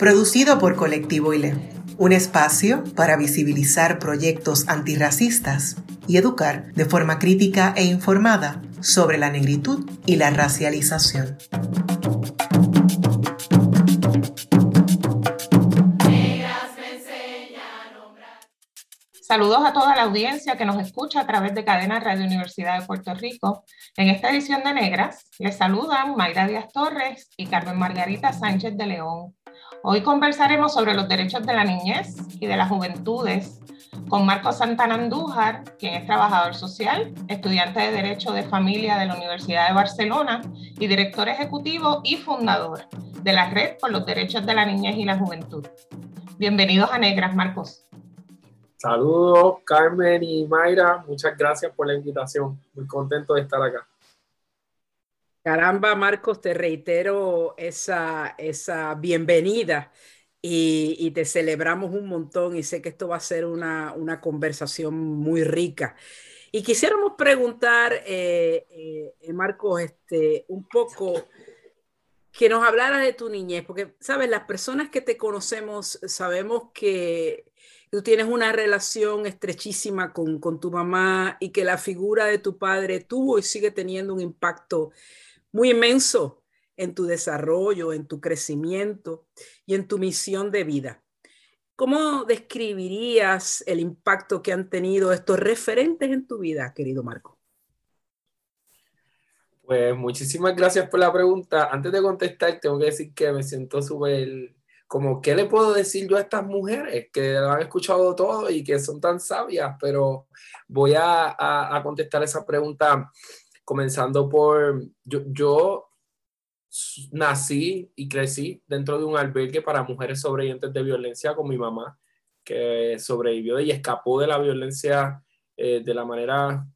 producido por Colectivo ILE, un espacio para visibilizar proyectos antirracistas y educar de forma crítica e informada sobre la negritud y la racialización. Saludos a toda la audiencia que nos escucha a través de Cadena Radio Universidad de Puerto Rico. En esta edición de Negras les saludan Mayra Díaz Torres y Carmen Margarita Sánchez de León. Hoy conversaremos sobre los derechos de la niñez y de las juventudes con Marco Santana Andújar, quien es trabajador social, estudiante de Derecho de Familia de la Universidad de Barcelona y director ejecutivo y fundador de la Red por los Derechos de la Niñez y la Juventud. Bienvenidos a Negras, Marcos. Saludos, Carmen y Mayra. Muchas gracias por la invitación. Muy contento de estar acá. Caramba, Marcos, te reitero esa, esa bienvenida y, te celebramos un montón y sé que esto va a ser una, conversación muy rica. Y quisiéramos preguntar, eh, eh, Marcos, este, un poco que nos hablaras de tu niñez, porque, sabes, las personas que te conocemos sabemos que tú tienes una relación estrechísima con, con tu mamá y que la figura de tu padre tuvo y sigue teniendo un impacto muy inmenso en tu desarrollo, en tu crecimiento y en tu misión de vida. ¿Cómo describirías el impacto que han tenido estos referentes en tu vida, querido Marco? Pues muchísimas gracias por la pregunta. Antes de contestar, tengo que decir que me siento súper como, ¿qué le puedo decir yo a estas mujeres que lo han escuchado todo y que son tan sabias? Pero voy a, a contestar esa pregunta comenzando por, yo, yo nací y crecí dentro de un albergue para mujeres sobrevivientes de violencia con mi mamá, que sobrevivió y escapó de la violencia eh, de la manera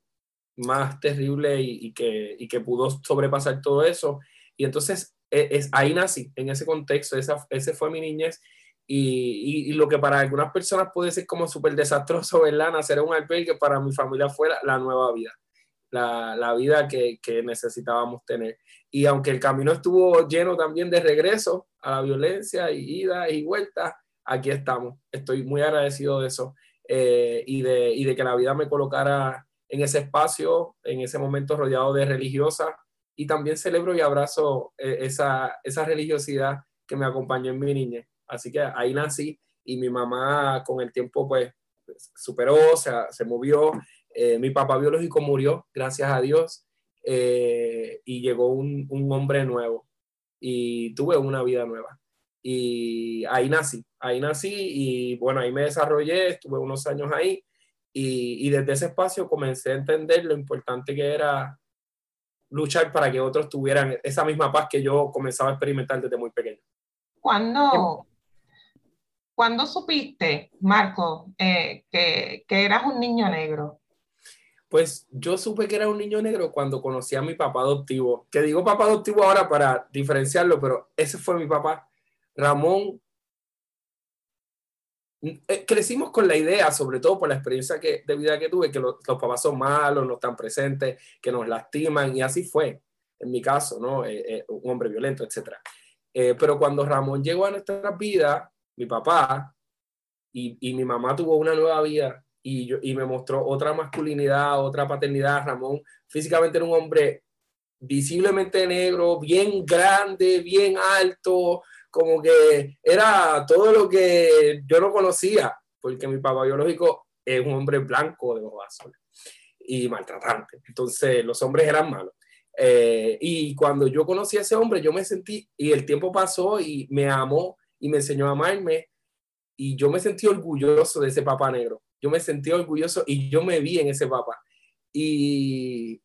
más terrible y, que, y, que, pudo sobrepasar todo eso. Y entonces e, es, ahí nací, en ese contexto, esa, ese fue mi niñez. Y, y, lo que para algunas personas puede ser como súper desastroso, ¿verdad? Nacer en un albergue, para mi familia fue la nueva vida la, vida que, necesitábamos tener. Y aunque el camino estuvo lleno también de regreso a la violencia y ida y vuelta, aquí estamos. Estoy muy agradecido de eso eh, y, de, de que la vida me colocara en ese espacio, en ese momento rodeado de religiosas y también celebro y abrazo eh, esa, esa religiosidad que me acompañó en mi niñez. Así que ahí nací y mi mamá con el tiempo pues superó, se, se movió eh, mi papá biológico murió, gracias a Dios, eh, y llegó un, un, hombre nuevo y tuve una vida nueva. Y ahí nací, ahí nací y bueno, ahí me desarrollé, estuve unos años ahí y, y desde ese espacio comencé a entender lo importante que era luchar para que otros tuvieran esa misma paz que yo comenzaba a experimentar desde muy pequeño. ¿Cuándo, ¿cuándo supiste, Marco, eh, que, que, eras un niño negro? Pues yo supe que era un niño negro cuando conocí a mi papá adoptivo, que digo papá adoptivo ahora para diferenciarlo, pero ese fue mi papá, Ramón. Eh, crecimos con la idea, sobre todo por la experiencia que, de vida que tuve, que los, papás son malos, no están presentes, que nos lastiman, y así fue, en mi caso, ¿no? Eh, eh, un hombre violento, etc. pero cuando Ramón llegó a nuestra vida, mi papá y mi mamá tuvo una nueva vida, y, yo, y me mostró otra masculinidad, otra paternidad. Ramón físicamente era un hombre visiblemente negro, bien grande, bien alto, como que era todo lo que yo no conocía, porque mi papá biológico es un hombre blanco de ojos azules y maltratante. Entonces los hombres eran malos. Eh, y cuando yo conocí a ese hombre, yo me sentí, y el tiempo pasó y me amó y me enseñó a amarme, y yo me sentí orgulloso de ese papá negro yo me sentí orgulloso y yo me vi en ese papá. Y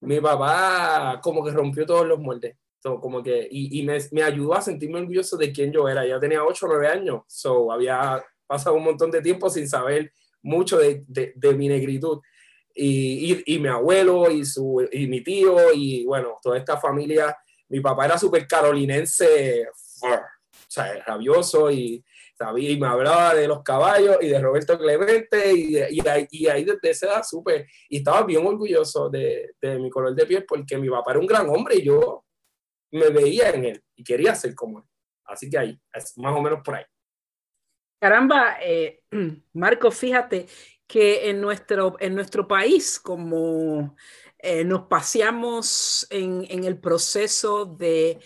mi papá como que rompió todos los moldes. como que, y, y me, me, ayudó a sentirme orgulloso de quién yo era. Yo tenía 8 o 9 años, so había pasado un montón de tiempo sin saber mucho de, de, de mi negritud. Y, y, y, mi abuelo y, su, y mi tío y bueno, toda esta familia. Mi papá era súper carolinense, o sea, rabioso y, y me hablaba de los caballos y de Roberto Clemente y, ahí, desde esa edad súper, y estaba bien orgulloso de, de mi color de piel porque mi papá era un gran hombre y yo me veía en él y quería ser como él. Así que ahí, es más o menos por ahí. Caramba, eh, Marco, fíjate que en nuestro, en nuestro país, como eh, nos paseamos en, en, el proceso de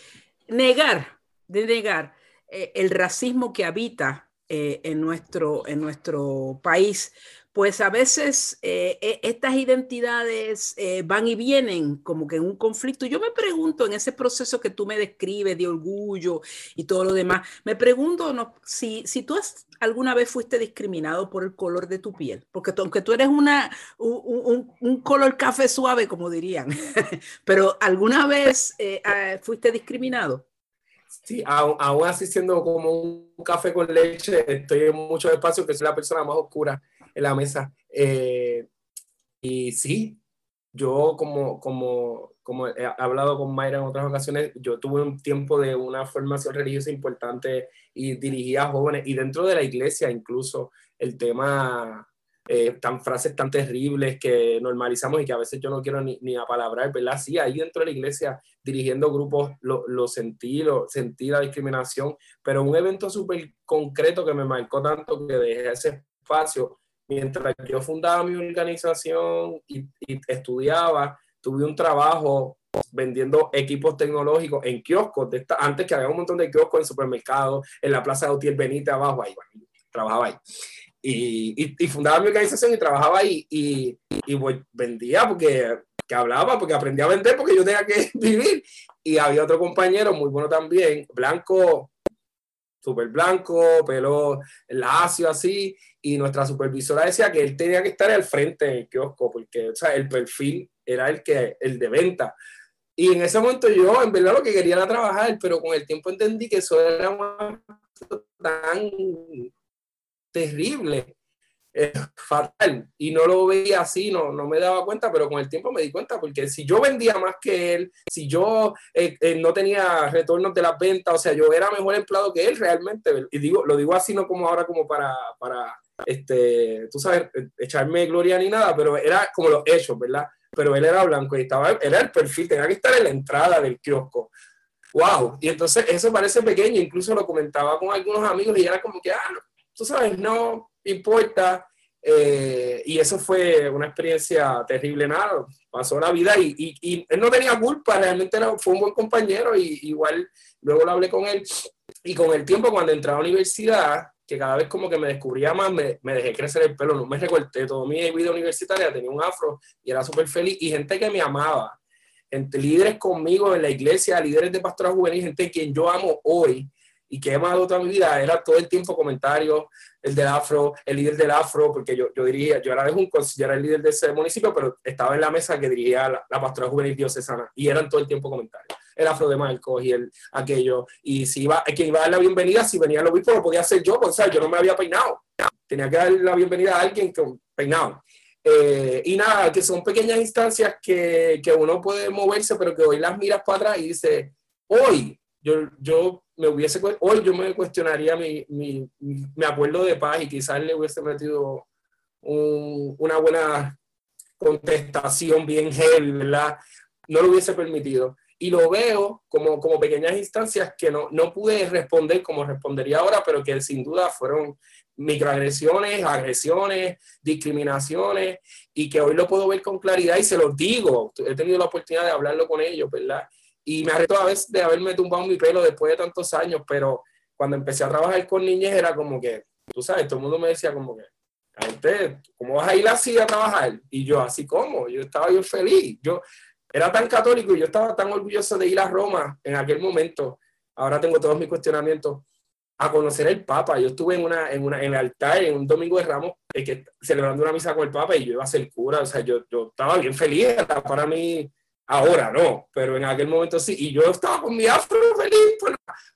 negar, de negar eh, el racismo que habita eh, en, nuestro, en nuestro país, pues a veces eh, e, estas identidades van y vienen como que en un conflicto. Yo me pregunto en ese proceso que tú me describes de orgullo y todo lo demás, me pregunto no, si, si tú has, alguna vez fuiste discriminado por el color de tu piel, porque tú, aunque tú eres una, un, un, color café suave, como dirían, pero alguna vez fuiste discriminado. Sí, aún, así siendo como un café con leche, estoy en muchos espacios que soy la persona más oscura en la mesa. Eh, y sí, yo como, como, como he hablado con Mayra en otras ocasiones, yo tuve un tiempo de una formación religiosa importante y dirigía a jóvenes y dentro de la iglesia incluso el tema, eh, tan frases tan terribles que normalizamos y que a veces yo no quiero ni, ni apalabrar, ¿verdad? Sí, ahí dentro de la iglesia dirigiendo grupos lo, lo sentí, lo, sentí la discriminación, pero un evento súper concreto que me marcó tanto que dejé ese espacio mientras yo fundaba mi organización y, y, estudiaba, tuve un trabajo vendiendo equipos tecnológicos en kioscos, de esta, antes que había un montón de kioscos en supermercados, en la plaza de Utiel Benítez abajo, ahí, trabajaba ahí. Y, fundaba mi organización y trabajaba ahí y, pues, vendía porque que hablaba, porque aprendí a vender porque yo tenía que vivir. Y había otro compañero muy bueno también, blanco, súper blanco, pelo lacio así, y nuestra supervisora decía que él tenía que estar al frente del kiosco, porque o sea, el perfil era el, que, el de venta. Y en ese momento yo, en verdad, lo que quería era trabajar, pero con el tiempo entendí que eso era tan terrible, eh, fatal, y no lo veía así, no, no me daba cuenta, pero con el tiempo me di cuenta, porque si yo vendía más que él, si yo eh, eh, no tenía retornos de las ventas, o sea, yo era mejor empleado que él realmente, y digo, lo digo así, no como ahora, como para, para este, tú sabes, echarme gloria ni nada, pero era como los hechos, ¿verdad? Pero él era blanco y estaba, era el perfil, tenía que estar en la entrada del kiosco. ¡Wow! Y entonces eso parece pequeño, incluso lo comentaba con algunos amigos y era como que, ah, tú sabes, no importa. Eh, y eso fue una experiencia terrible, nada, pasó la vida y, y, y, él no tenía culpa, realmente era, fue un buen compañero y igual luego lo hablé con él y con el tiempo cuando entré a la universidad, que cada vez como que me descubría más, me, me dejé crecer el pelo, no me recorté, toda mi vida universitaria tenía un afro y era súper feliz y gente que me amaba, entre líderes conmigo en la iglesia, líderes de pastora juvenil, gente quien yo amo hoy y que he amado toda mi vida, era todo el tiempo comentarios, el del afro, el líder del afro, porque yo, yo dirigía, yo era de Junco, yo era el líder de ese municipio, pero estaba en la mesa que dirigía la, la pastora juvenil diocesana y eran todo el tiempo comentarios el afro de Marcos y el aquello. Y si iba, quien iba a dar la bienvenida, si venía el obispo, lo podía hacer yo, porque ¿sabes? yo no me había peinado. Tenía que dar la bienvenida a alguien con peinado. Eh, y nada, que son pequeñas instancias que, que, uno puede moverse, pero que hoy las miras para atrás y dice, hoy yo, yo me hubiese, hoy yo me cuestionaría mi, mi, mi acuerdo de paz y quizás le hubiese metido un, una buena contestación bien heavy, ¿verdad? No lo hubiese permitido y lo veo como, como pequeñas instancias que no, no pude responder como respondería ahora, pero que sin duda fueron microagresiones, agresiones, discriminaciones, y que hoy lo puedo ver con claridad y se los digo. He tenido la oportunidad de hablarlo con ellos, ¿verdad? Y me arresto a veces de haberme tumbado mi pelo después de tantos años, pero cuando empecé a trabajar con niñas era como que, tú sabes, todo el mundo me decía como que, ¿cómo vas a ir así a trabajar? Y yo, así como, yo estaba bien feliz. Yo, era tan católico y yo estaba tan orgulloso de ir a Roma en aquel momento. Ahora tengo todos mis cuestionamientos a conocer el Papa. Yo estuve en, una, en, una, en el altar en un domingo de Ramos eh, que, celebrando una misa con el Papa y yo iba a ser cura. O sea, yo, yo estaba bien feliz. Para mí, Ahora no, pero en aquel momento sí. Y yo estaba con mi afro feliz,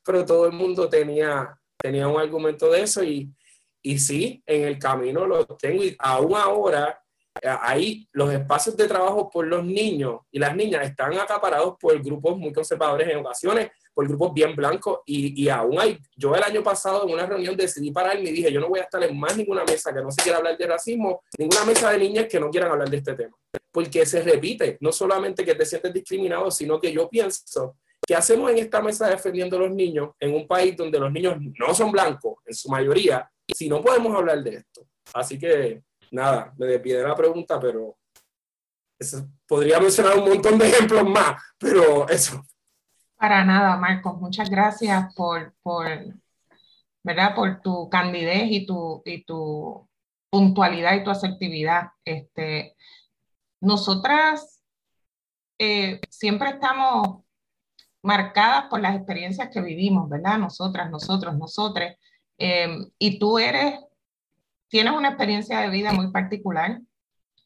pero, todo el mundo tenía, tenía un argumento de eso y, y sí, en el camino lo tengo y aún ahora ahí los espacios de trabajo por los niños y las niñas están acaparados por grupos muy conservadores en ocasiones, por grupos bien blancos y, y, aún hay, yo el año pasado en una reunión decidí pararme y dije, yo no voy a estar en más ninguna mesa que no se quiera hablar de racismo, ninguna mesa de niñas que no quieran hablar de este tema, porque se repite, no solamente que te sientes discriminado, sino que yo pienso ¿Qué hacemos en esta mesa defendiendo a los niños en un país donde los niños no son blancos en su mayoría si no podemos hablar de esto? Así que nada, me despide la pregunta, pero podría mencionar un montón de ejemplos más, pero eso. Para nada, Marcos, muchas gracias por, por, ¿verdad? por tu candidez y tu, y tu puntualidad y tu asertividad. Este, nosotras eh, siempre estamos marcadas por las experiencias que vivimos, ¿verdad? Nosotras, nosotros, nosotres. Eh, y tú eres tienes una experiencia de vida muy particular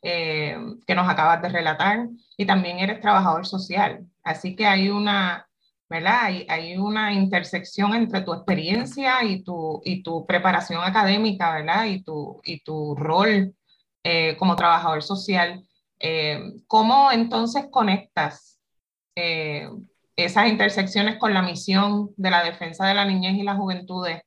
eh, que nos acabas de relatar y también eres trabajador social. Así que hay una, ¿verdad? Hay, hay una intersección entre tu experiencia y tu, y tu preparación académica, ¿verdad? Y tu, y tu rol eh, como trabajador social. Eh, ¿Cómo entonces conectas esas intersecciones con la misión de la defensa de la niñez y las juventudes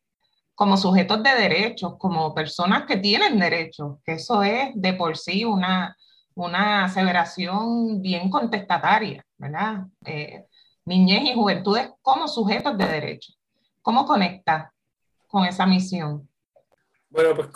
como sujetos de derechos, como personas que tienen derechos, que eso es de por sí una, una aseveración bien contestataria, ¿verdad? Eh, niñez y juventudes como sujetos de derechos. ¿Cómo conecta con esa misión? Bueno, pues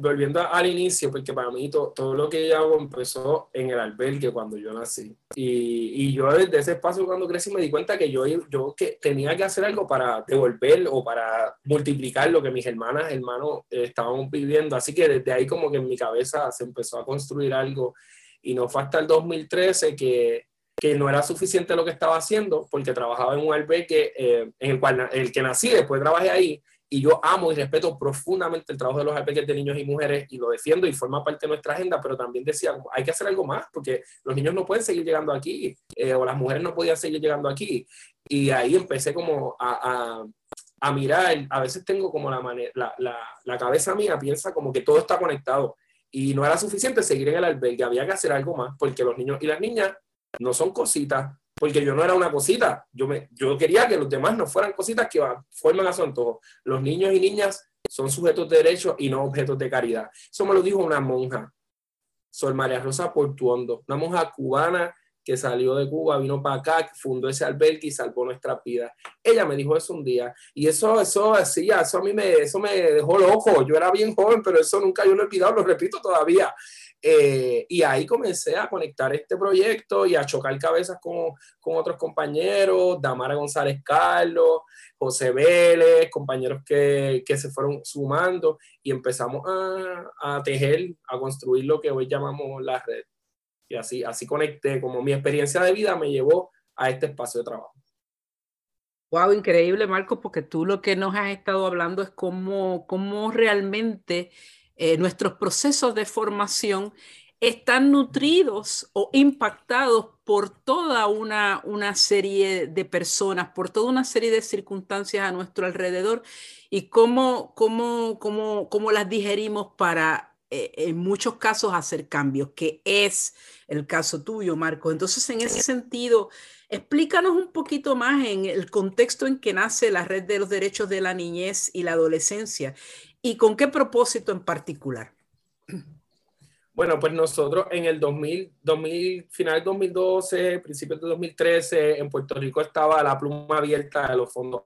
volviendo al inicio, porque para mí todo lo que yo hago empezó en el albergue cuando yo nací. Y, y, yo desde ese espacio cuando crecí me di cuenta que yo, yo que tenía que hacer algo para devolver o para multiplicar lo que mis hermanas, hermanos eh, estaban viviendo. Así que desde ahí como que en mi cabeza se empezó a construir algo. Y no fue hasta el 2013 que, que no era suficiente lo que estaba haciendo, porque trabajaba en un albergue eh, en el cual el que nací, después trabajé ahí y yo amo y respeto profundamente el trabajo de los albergues de niños y mujeres y lo defiendo y forma parte de nuestra agenda, pero también decía, hay que hacer algo más porque los niños no pueden seguir llegando aquí eh, o las mujeres no podían seguir llegando aquí. Y ahí empecé como a, a, mirar, a veces tengo como la, la, la, la cabeza mía piensa como que todo está conectado y no era suficiente seguir en el albergue, había que hacer algo más porque los niños y las niñas no son cositas, porque yo no era una cosita, yo, me, yo quería que los demás no fueran cositas que forman a su antojo. Los niños y niñas son sujetos de derecho y no objetos de caridad. Eso me lo dijo una monja, Sol María Rosa Portuondo, una monja cubana que salió de Cuba, vino para acá, fundó ese albergue y salvó nuestra vida. Ella me dijo eso un día y eso, eso, sí, eso a mí me, eso me dejó loco. Yo era bien joven, pero eso nunca yo lo he olvidado, lo repito todavía. Eh, y ahí comencé a conectar este proyecto y a chocar cabezas con, con otros compañeros, Damara González Carlos, José Vélez, compañeros que, que se fueron sumando y empezamos a, a, tejer, a construir lo que hoy llamamos la red. Y así, así conecté, como mi experiencia de vida me llevó a este espacio de trabajo. Wow, increíble, Marcos, porque tú lo que nos has estado hablando es cómo, cómo realmente eh, nuestros procesos de formación están nutridos o impactados por toda una, una serie de personas, por toda una serie de circunstancias a nuestro alrededor y cómo, cómo, cómo, cómo las digerimos para, eh, en muchos casos, hacer cambios, que es el caso tuyo, Marco. Entonces, en ese sentido, explícanos un poquito más en el contexto en que nace la Red de los Derechos de la Niñez y la Adolescencia ¿Y con qué propósito en particular? Bueno, pues nosotros en el 2000, 2000 final 2012, principios de 2013, en Puerto Rico estaba la pluma abierta de los fondos.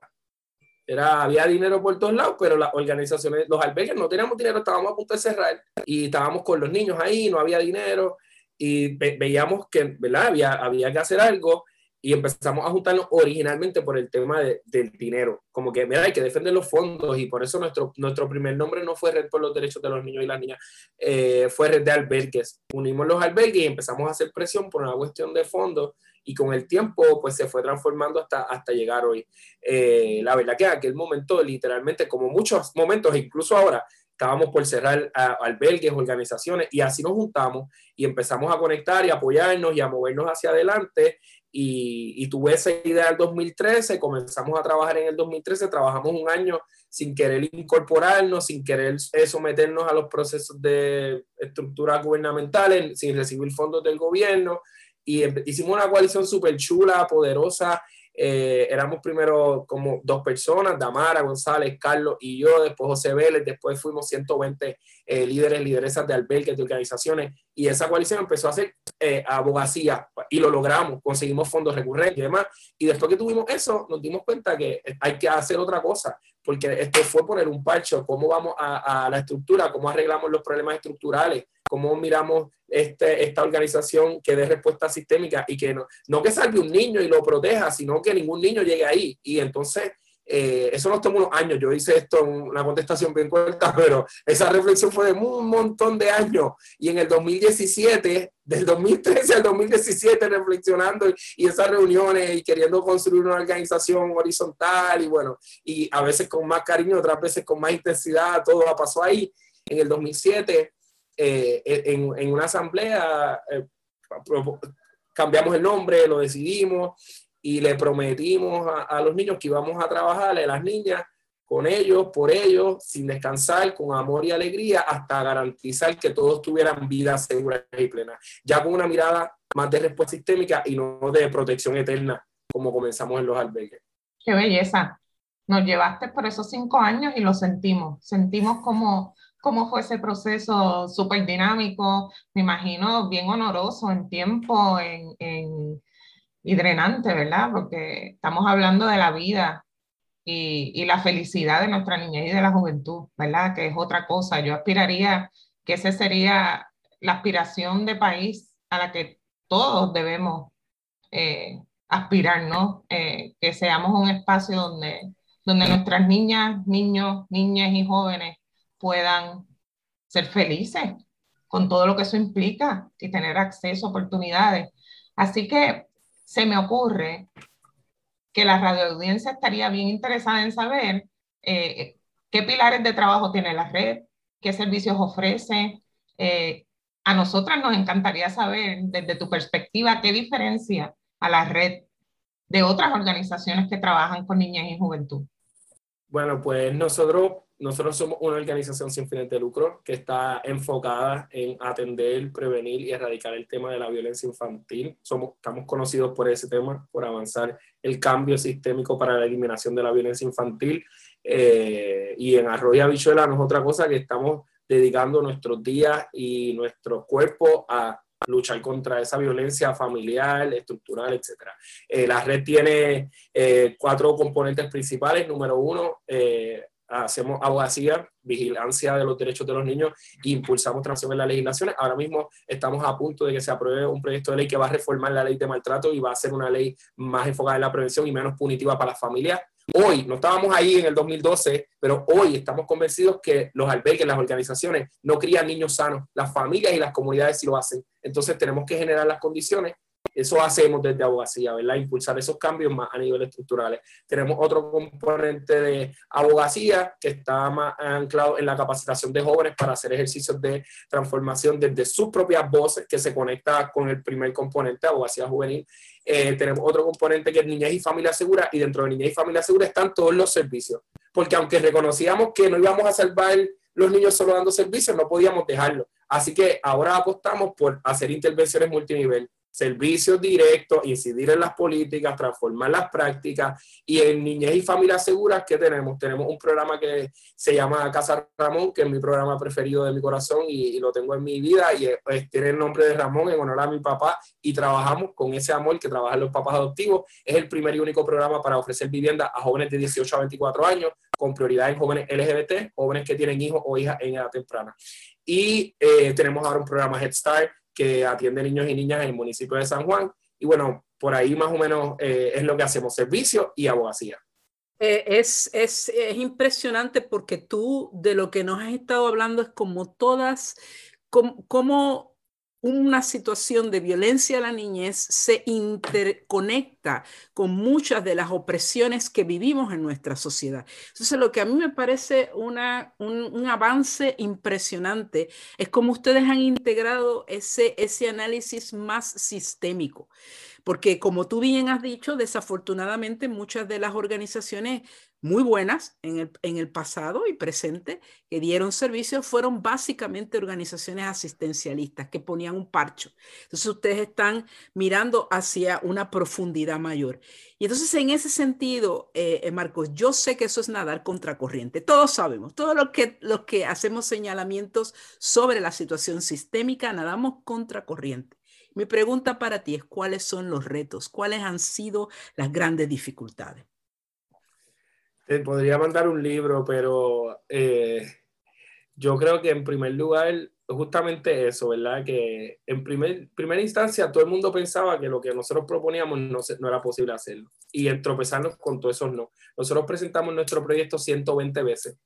Era, había dinero por todos lados, pero las organizaciones, los albergues no teníamos dinero, estábamos a punto de cerrar y estábamos con los niños ahí, no había dinero y veíamos que ¿verdad? Había, había que hacer algo y empezamos a juntarnos originalmente por el tema de, del dinero. Como que, mira, hay que defender los fondos y por eso nuestro, nuestro primer nombre no fue Red por los Derechos de los Niños y las Niñas, eh, fue Red de Albergues. Unimos los albergues y empezamos a hacer presión por una cuestión de fondos y con el tiempo pues se fue transformando hasta, hasta llegar hoy. Eh, la verdad que en aquel momento literalmente, como muchos momentos, incluso ahora, estábamos por cerrar albergues, organizaciones, y así nos juntamos y empezamos a conectar y apoyarnos y a movernos hacia adelante. Y, tuve esa idea en el 2013, comenzamos a trabajar en el 2013, trabajamos un año sin querer incorporarnos, sin querer someternos a los procesos de estructuras gubernamentales, sin recibir fondos del gobierno. Y hicimos una coalición súper chula, poderosa, eh, éramos primero como dos personas, Damara, González, Carlos y yo, después José Vélez, después fuimos 120 eh, líderes, lideresas de albergues, de organizaciones, y esa coalición empezó a hacer eh, abogacía y lo logramos, conseguimos fondos recurrentes y demás, y después que tuvimos eso, nos dimos cuenta que hay que hacer otra cosa, porque esto fue poner un parcho, cómo vamos a, a la estructura, cómo arreglamos los problemas estructurales, cómo miramos este, esta organización que dé respuesta sistémica y que no, no que salve un niño y lo proteja, sino que ningún niño llegue ahí. Y entonces, eh, eso nos tomó unos años. Yo hice esto en una contestación bien corta, pero esa reflexión fue de un montón de años. Y en el 2017, del 2013 al 2017, reflexionando y esas reuniones y queriendo construir una organización horizontal y bueno, y a veces con más cariño, otras veces con más intensidad, todo pasó ahí. En el 2007 eh, en, en, una asamblea eh, cambiamos el nombre, lo decidimos y le prometimos a, los niños que íbamos a trabajarle a las niñas con ellos, por ellos, sin descansar, con amor y alegría, hasta garantizar que todos tuvieran vida segura y plena. Ya con una mirada más de respuesta sistémica y no de protección eterna, como comenzamos en los albergues. Qué belleza. Nos llevaste por esos cinco años y lo sentimos. Sentimos como cómo fue ese proceso súper dinámico, me imagino bien honoroso en tiempo en, en, y drenante, ¿verdad? Porque estamos hablando de la vida y, y, la felicidad de nuestra niñez y de la juventud, ¿verdad? Que es otra cosa. Yo aspiraría que esa sería la aspiración de país a la que todos debemos eh, aspirar, ¿no? Eh, que seamos un espacio donde, donde nuestras niñas, niños, niñas y jóvenes puedan ser felices con todo lo que eso implica y tener acceso a oportunidades. Así que se me ocurre que la radioaudiencia estaría bien interesada en saber eh, qué pilares de trabajo tiene la red, qué servicios ofrece. Eh, a nosotras nos encantaría saber desde tu perspectiva qué diferencia a la red de otras organizaciones que trabajan con niñas y juventud. Bueno, pues nosotros nosotros somos una organización sin fines de lucro que está enfocada en atender, prevenir y erradicar el tema de la violencia infantil. Somos, estamos conocidos por ese tema, por avanzar el cambio sistémico para la eliminación de la violencia infantil. Eh, y en Arroyo Habichuela no es otra cosa que estamos dedicando nuestros días y nuestro cuerpo a luchar contra esa violencia familiar, estructural, etc. Eh, la red tiene eh, cuatro componentes principales. Número uno, hacemos abogacía, vigilancia de los derechos de los niños e impulsamos transformación en las legislaciones. Ahora mismo estamos a punto de que se apruebe un proyecto de ley que va a reformar la ley de maltrato y va a ser una ley más enfocada en la prevención y menos punitiva para las familias. Hoy, no estábamos ahí en el 2012, pero hoy estamos convencidos que los albergues, las organizaciones, no crían niños sanos. Las familias y las comunidades sí lo hacen. Entonces tenemos que generar las condiciones eso hacemos desde abogacía, ¿verdad? Impulsar esos cambios más a nivel estructurales. Tenemos otro componente de abogacía que está más anclado en la capacitación de jóvenes para hacer ejercicios de transformación desde sus propias voces, que se conecta con el primer componente, abogacía juvenil. Eh, tenemos otro componente que es niñez y familia segura, y dentro de niñez y familia segura están todos los servicios. Porque aunque reconocíamos que no íbamos a salvar los niños solo dando servicios, no podíamos dejarlo. Así que ahora apostamos por hacer intervenciones multinivel servicios directos, incidir en las políticas, transformar las prácticas y en niñez y familias seguras que tenemos. Tenemos un programa que se llama Casa Ramón, que es mi programa preferido de mi corazón y, lo tengo en mi vida y pues, tiene el nombre de Ramón en honor a mi papá y trabajamos con ese amor que trabajan los papás adoptivos. Es el primer y único programa para ofrecer vivienda a jóvenes de 18 a 24 años con prioridad en jóvenes LGBT, jóvenes que tienen hijos o hijas en edad temprana. Y eh, tenemos ahora un programa Head Start que atiende niños y niñas en el municipio de San Juan. Y bueno, por ahí más o menos eh, es lo que hacemos, servicio y abogacía. Eh, es, es, es, impresionante porque tú de lo que nos has estado hablando es como todas, como, como una situación de violencia a la niñez se interconecta con muchas de las opresiones que vivimos en nuestra sociedad. Entonces, lo que a mí me parece una, un, avance impresionante es cómo ustedes han integrado ese, ese análisis más sistémico. Porque como tú bien has dicho, desafortunadamente muchas de las organizaciones muy buenas en el, en el pasado y presente que dieron servicios fueron básicamente organizaciones asistencialistas que ponían un parcho. Entonces ustedes están mirando hacia una profundidad mayor. Y entonces en ese sentido, eh, eh, Marcos, yo sé que eso es nadar contracorriente. Todos sabemos, todos los que, los que hacemos señalamientos sobre la situación sistémica, nadamos contracorriente. Mi pregunta para ti es, ¿cuáles son los retos? ¿Cuáles han sido las grandes dificultades? Podría mandar un libro, pero eh, yo creo que en primer lugar, justamente eso, ¿verdad? Que en primer, primera instancia todo el mundo pensaba que lo que nosotros proponíamos no, no era posible hacerlo y tropezarnos con todos esos no. Nosotros presentamos nuestro proyecto 120 veces.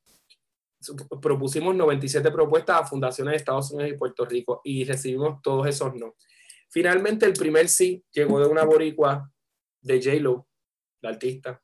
Propusimos 97 propuestas a fundaciones de Estados Unidos y Puerto Rico y recibimos todos esos no. Finalmente, el primer sí llegó de una boricua de J-Lo, la artista,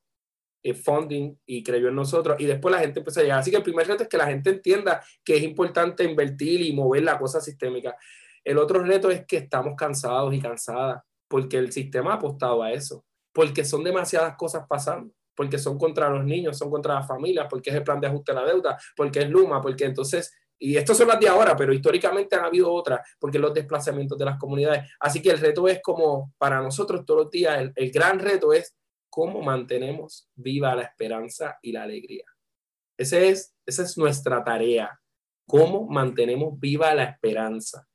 funding y creyó en nosotros y después la gente empezó a llegar. Así que el primer reto es que la gente entienda que es importante invertir y mover la cosa sistémica. El otro reto es que estamos cansados y cansadas porque el sistema ha apostado a eso, porque son demasiadas cosas pasando, porque son contra los niños, son contra las familias, porque es el plan de ajuste a la deuda, porque es Luma, porque entonces y estas son las de ahora, pero históricamente han habido otras, porque los desplazamientos de las comunidades. Así que el reto es como para nosotros todos los días, el, el gran reto es cómo mantenemos viva la esperanza y la alegría. Ese es, esa es nuestra tarea, cómo mantenemos viva la esperanza.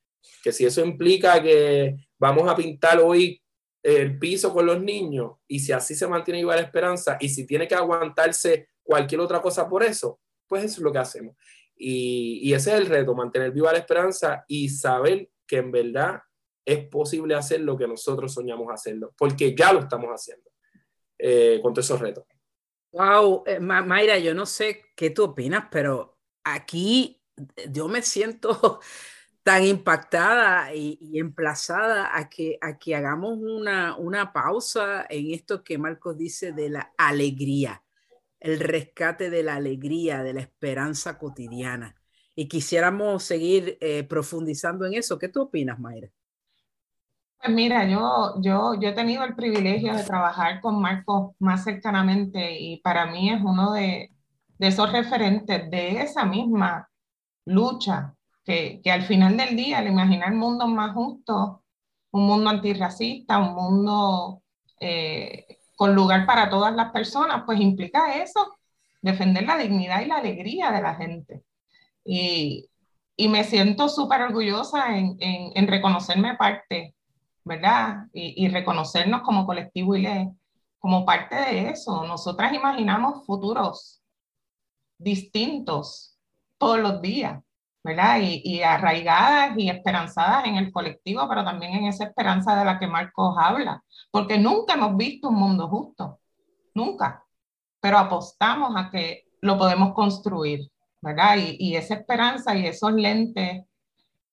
Que si eso implica que vamos a pintar hoy el piso con los niños y si así se mantiene viva la esperanza y si tiene que aguantarse cualquier otra cosa por eso, pues eso es lo que hacemos. Y, y ese es el reto, mantener viva la esperanza y saber que en verdad es posible hacer lo que nosotros soñamos hacerlo, porque ya lo estamos haciendo eh, con todos esos retos. Wow, eh, Mayra, yo no sé qué tú opinas, pero aquí yo me siento tan impactada y, emplazada a que, a que hagamos una, una pausa en esto que Marcos dice de la alegría, el rescate de la alegría, de la esperanza cotidiana. Y quisiéramos seguir eh, profundizando en eso. ¿Qué tú opinas, Mayra? Mira, yo, yo, yo he tenido el privilegio de trabajar con Marcos más cercanamente y para mí es uno de, de esos referentes de esa misma lucha que, que, al final del día, al imaginar un mundo más justo, un mundo antirracista, un mundo eh, con lugar para todas las personas, pues implica eso, defender la dignidad y la alegría de la gente. Y, y me siento súper orgullosa en, en, en reconocerme parte ¿verdad? Y, reconocernos como colectivo y como parte de eso. Nosotras imaginamos futuros distintos todos los días, ¿verdad? Y, y, arraigadas y esperanzadas en el colectivo, pero también en esa esperanza de la que Marcos habla, porque nunca hemos visto un mundo justo, nunca, pero apostamos a que lo podemos construir, ¿verdad? Y, y esa esperanza y esos lentes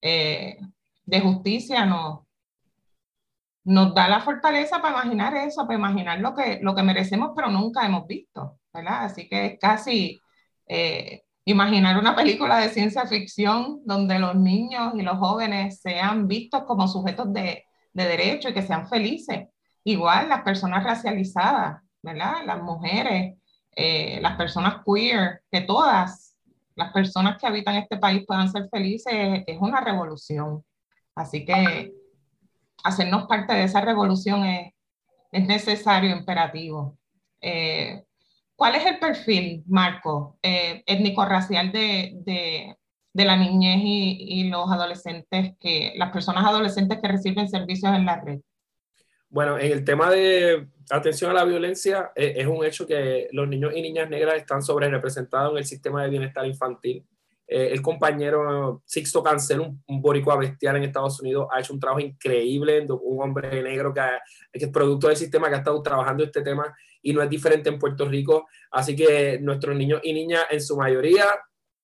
eh, de justicia nos, nos da la fortaleza para imaginar eso, para imaginar lo que, lo que merecemos, pero nunca hemos visto, ¿verdad? Así que es casi eh, imaginar una película de ciencia ficción donde los niños y los jóvenes sean vistos como sujetos de, de derecho y que sean felices. Igual las personas racializadas, ¿verdad? Las mujeres, eh, las personas queer, que todas las personas que habitan este país puedan ser felices, es una revolución. Así que hacernos parte de esa revolución es, es necesario, imperativo. Eh, ¿Cuál es el perfil, Marco, eh, étnico-racial de, de, la niñez y, y, los adolescentes, que, las personas adolescentes que reciben servicios en la red? Bueno, en el tema de atención a la violencia, eh, es un hecho que los niños y niñas negras están sobre representados en el sistema de bienestar infantil. Eh, el compañero Sixto Cancel, un, un, boricua bestial en Estados Unidos, ha hecho un trabajo increíble, un hombre negro que, que, es producto del sistema que ha estado trabajando este tema y no es diferente en Puerto Rico. Así que nuestros niños y niñas en su mayoría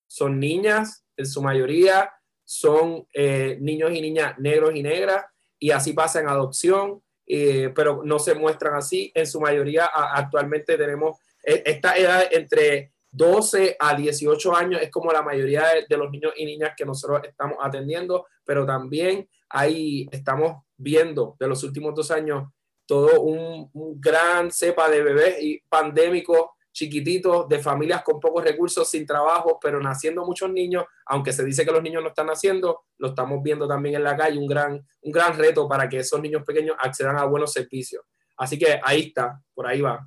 son niñas, en su mayoría son eh, niños y niñas negros y negras y así pasa en adopción, eh, pero no se muestran así. En su mayoría actualmente tenemos e, esta edad entre 12 a 18 años, es como la mayoría de, los niños y niñas que nosotros estamos atendiendo, pero también ahí estamos viendo de los últimos dos años todo un, un gran cepa de bebés y pandémicos chiquititos, de familias con pocos recursos, sin trabajo, pero naciendo muchos niños, aunque se dice que los niños no están naciendo, lo estamos viendo también en la calle, un gran, un gran reto para que esos niños pequeños accedan a buenos servicios. Así que ahí está, por ahí va.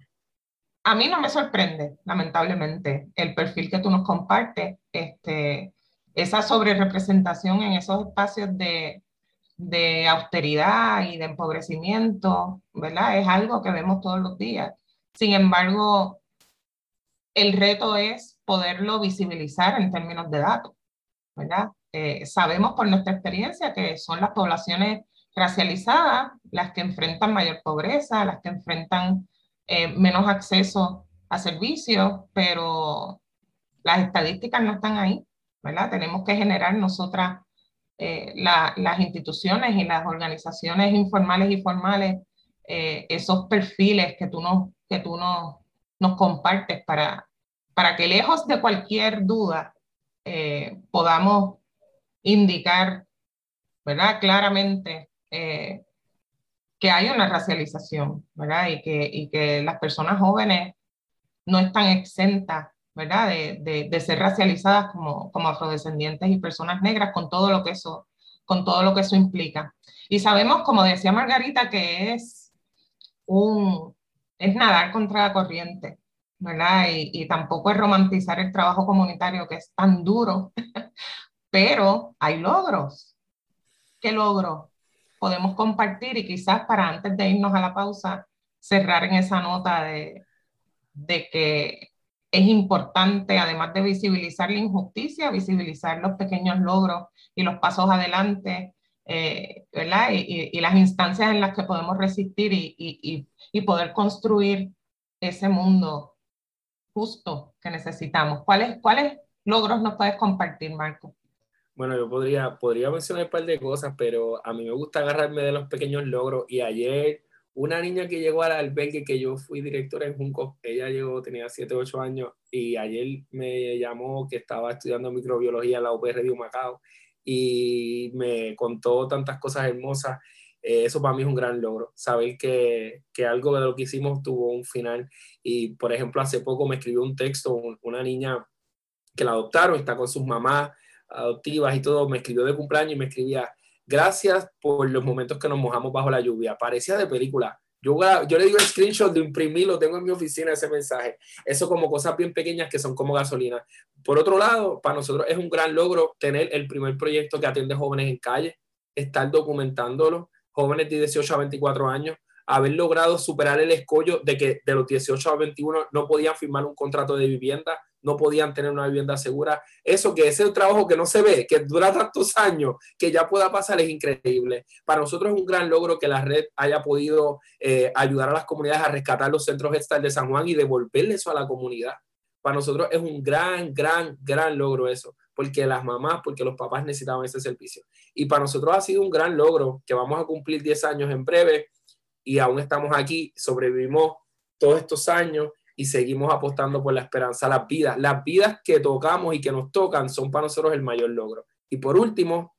A mí no me sorprende, lamentablemente, el perfil que tú nos compartes, este, esa sobrerepresentación en esos espacios de, de austeridad y de empobrecimiento, ¿verdad? Es algo que vemos todos los días. Sin embargo, el reto es poderlo visibilizar en términos de datos, ¿verdad? Eh, sabemos por nuestra experiencia que son las poblaciones racializadas las que enfrentan mayor pobreza, las que enfrentan eh, menos acceso a servicios, pero las estadísticas no están ahí, ¿verdad? Tenemos que generar nosotras, eh, las instituciones y las organizaciones informales y formales, esos perfiles que tú nos, que tú nos compartes para, para que lejos de cualquier duda eh, podamos indicar ¿verdad? claramente eh, que hay una racialización ¿verdad? Y, que, y que las personas jóvenes no están exentas ¿verdad? De, de, de, ser racializadas como, como afrodescendientes y personas negras con todo lo que eso con todo lo que eso implica. Y sabemos, como decía Margarita, que es un, es nadar contra la corriente, ¿verdad? Y, tampoco es romantizar el trabajo comunitario que es tan duro, pero hay logros. ¿Qué logros podemos compartir? Y quizás para antes de irnos a la pausa, cerrar en esa nota de, de que es importante, además de visibilizar la injusticia, visibilizar los pequeños logros y los pasos adelante, eh, ¿verdad? Y, y, las instancias en las que podemos resistir y, y, y poder construir ese mundo justo que necesitamos. ¿Cuáles, ¿Cuáles logros nos puedes compartir, Marco? Bueno, yo podría, podría mencionar un par de cosas, pero a mí me gusta agarrarme de los pequeños logros. Y ayer, una niña que llegó al albergue, que yo fui directora en Junco, ella llegó, tenía 7, 8 años, y ayer me llamó que estaba estudiando microbiología en la UPR de Humacao y me contó tantas cosas hermosas. Eh, eso para mí es un gran logro, saber que, que, algo de lo que hicimos tuvo un final. Y, por ejemplo, hace poco me escribió un texto, una niña que la adoptaron, está con sus mamás adoptivas y todo, me escribió de cumpleaños y me escribía, gracias por los momentos que nos mojamos bajo la lluvia. Parecía de película. Yo, yo le digo el screenshot de imprimir, lo tengo en mi oficina ese mensaje. Eso como cosas bien pequeñas que son como gasolina. Por otro lado, para nosotros es un gran logro tener el primer proyecto que atiende jóvenes en calle, estar documentándolo, jóvenes de 18 a 24 años, haber logrado superar el escollo de que de los 18 a 21 no podían firmar un contrato de vivienda, no podían tener una vivienda segura. Eso que ese trabajo que no se ve, que dura tantos años, que ya pueda pasar es increíble. Para nosotros es un gran logro que la red haya podido eh, ayudar a las comunidades a rescatar los centros Head de San Juan y devolverle eso a la comunidad. Para nosotros es un gran, gran, gran logro eso porque las mamás, porque los papás necesitaban ese servicio. Y para nosotros ha sido un gran logro que vamos a cumplir 10 años en breve y aún estamos aquí, sobrevivimos todos estos años y seguimos apostando por la esperanza. Las vidas, las vidas que tocamos y que nos tocan son para nosotros el mayor logro. Y por último,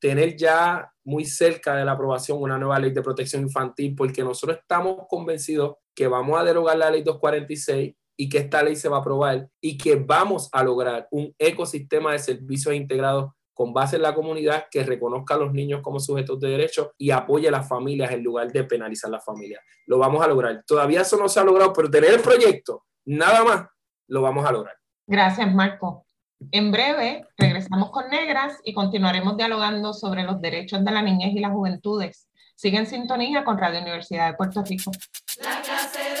tener ya muy cerca de la aprobación una nueva ley de protección infantil, porque nosotros estamos convencidos que vamos a derogar la ley 246 y que esta ley se va a aprobar y que vamos a lograr un ecosistema de servicios integrados con base en la comunidad que reconozca a los niños como sujetos de derecho y apoye a las familias en lugar de penalizar a las familias. Lo vamos a lograr. Todavía eso no se ha logrado, pero tener el proyecto, nada más, lo vamos a lograr. Gracias, Marco. En breve regresamos con Negras y continuaremos dialogando sobre los derechos de la niñez y las juventudes. Sigue en sintonía con Radio Universidad de Puerto Rico. La clase de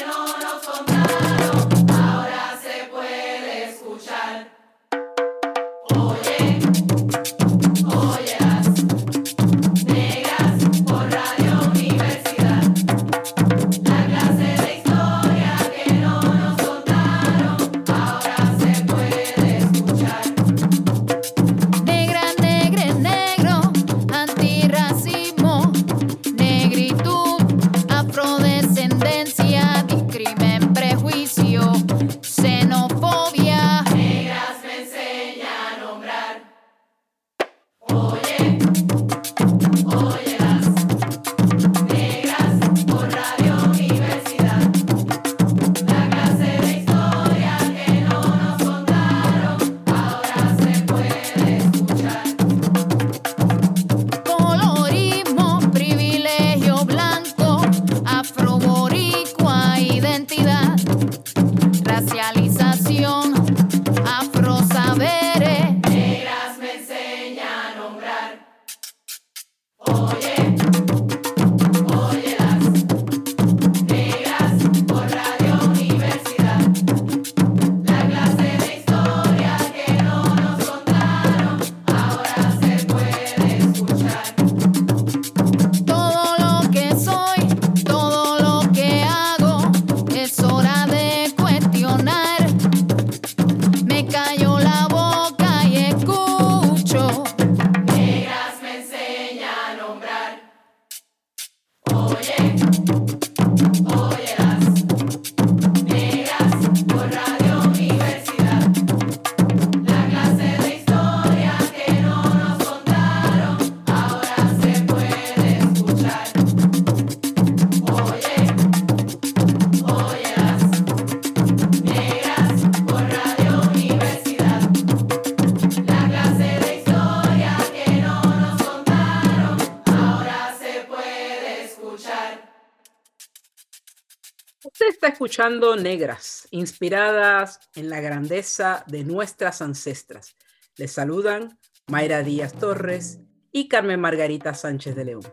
escuchando Negras, inspiradas en la grandeza de nuestras ancestras. Les saludan Mayra Díaz Torres y Carmen Margarita Sánchez de León.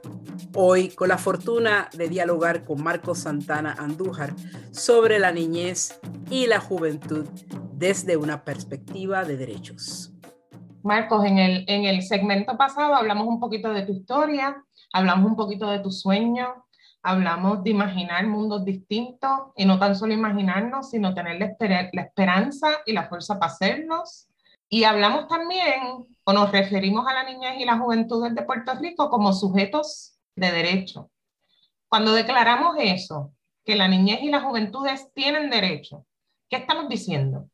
Hoy con la fortuna de dialogar con Marcos Santana Andújar sobre la niñez y la juventud desde una perspectiva de derechos. Marcos, en el, en el segmento pasado hablamos un poquito de tu historia, hablamos un poquito de tu sueño, hablamos de imaginar mundos distintos y no tan solo imaginarnos, sino tener la, la esperanza y la fuerza para hacerlos. Y hablamos también, o nos referimos a la niñez y la juventud de Puerto Rico como sujetos de derecho. Cuando declaramos eso, que la niñez y las juventudes tienen derecho, ¿qué estamos diciendo?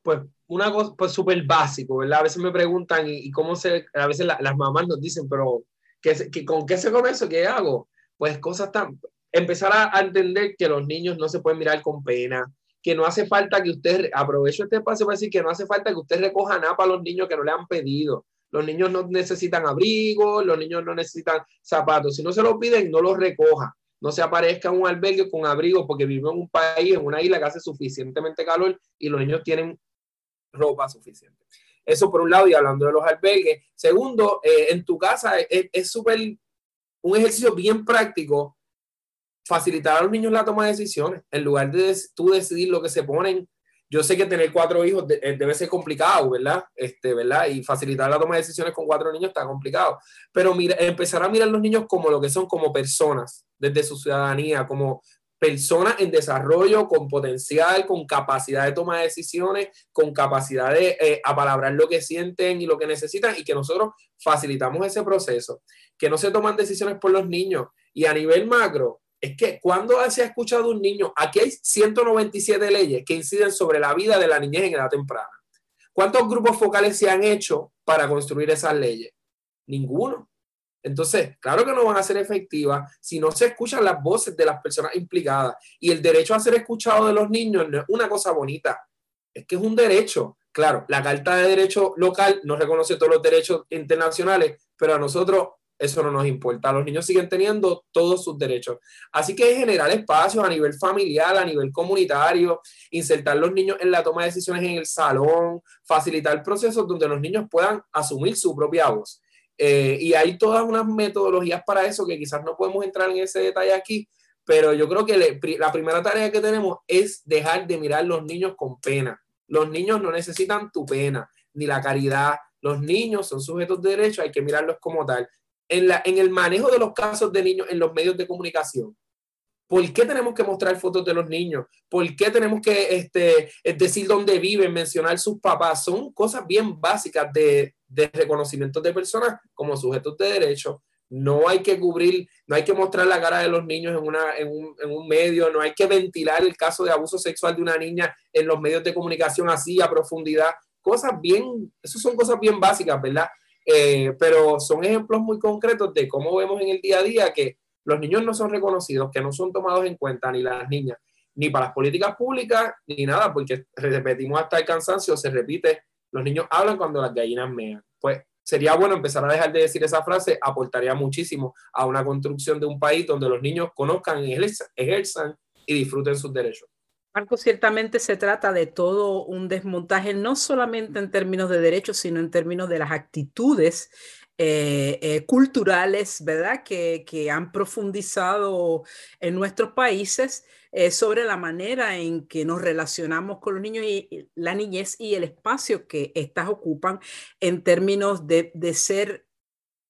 Pues una cosa, pues súper básico, ¿verdad? A veces me preguntan y, cómo se, a veces las mamás nos dicen, pero ¿qué, ¿con qué se come eso? ¿Qué hago? Pues cosas tan, empezar a, entender que los niños no se pueden mirar con pena, que no hace falta que usted, aprovecho este espacio para decir que no hace falta que usted recoja nada para los niños que no le han pedido. Los niños no necesitan abrigo, los niños no necesitan zapatos. Si no se lo piden, no los recoja. No se aparezca en un albergue con abrigo porque vivimos en un país, en una isla que hace suficientemente calor y los niños tienen ropa suficiente. Eso por un lado, y hablando de los albergues. Segundo, eh, en tu casa es súper un ejercicio bien práctico, facilitar a los niños la toma de decisiones, en lugar de tú decidir lo que se ponen. Yo sé que tener cuatro hijos eh, debe ser complicado, ¿verdad? Este, ¿verdad? Y facilitar la toma de decisiones con cuatro niños está complicado. Pero mira, empezar a mirar a los niños como lo que son, como personas, desde su ciudadanía, como personas en desarrollo, con potencial, con capacidad de toma de decisiones, con capacidad de eh, apalabrar lo que sienten y lo que necesitan y que nosotros facilitamos ese proceso que no se toman decisiones por los niños. Y a nivel macro, es que cuando se ha escuchado un niño, aquí hay 197 leyes que inciden sobre la vida de la niñez en edad temprana. ¿Cuántos grupos focales se han hecho para construir esas leyes? Ninguno. Entonces, claro que no van a ser efectivas si no se escuchan las voces de las personas implicadas. Y el derecho a ser escuchado de los niños no es una cosa bonita, es que es un derecho. Claro, la Carta de Derecho Local no reconoce todos los derechos internacionales, pero a nosotros eso no nos importa. Los niños siguen teniendo todos sus derechos. Así que generar espacios a nivel familiar, a nivel comunitario, insertar los niños en la toma de decisiones en el salón, facilitar procesos donde los niños puedan asumir su propia voz. Eh, y hay todas unas metodologías para eso que quizás no podemos entrar en ese detalle aquí, pero yo creo que la primera tarea que tenemos es dejar de mirar los niños con pena. Los niños no necesitan tu pena, ni la caridad. Los niños son sujetos de derecho, hay que mirarlos como tal en, la, en el manejo de los casos de niños en los medios de comunicación. ¿Por qué tenemos que mostrar fotos de los niños? ¿Por qué tenemos que este, decir dónde viven, mencionar sus papás? Son cosas bien básicas de, de reconocimiento de personas como sujetos de derecho. No hay que cubrir, no hay que mostrar la cara de los niños en, una, en, un, en un medio, no hay que ventilar el caso de abuso sexual de una niña en los medios de comunicación así a profundidad. Cosas bien, eso son cosas bien básicas, ¿verdad? Eh, pero son ejemplos muy concretos de cómo vemos en el día a día que los niños no son reconocidos, que no son tomados en cuenta, ni las niñas, ni para las políticas públicas, ni nada, porque repetimos hasta el cansancio, se repite, los niños hablan cuando las gallinas mean. Pues sería bueno empezar a dejar de decir esa frase, aportaría muchísimo a una construcción de un país donde los niños conozcan, ejerzan y disfruten sus derechos. Marco, ciertamente se trata de todo un desmontaje, no solamente en términos de derechos, sino en términos de las actitudes eh, eh, culturales, ¿verdad? Que, que, han profundizado en nuestros países eh, sobre la manera en que nos relacionamos con los niños y, la niñez y el espacio que éstas ocupan en términos de, de ser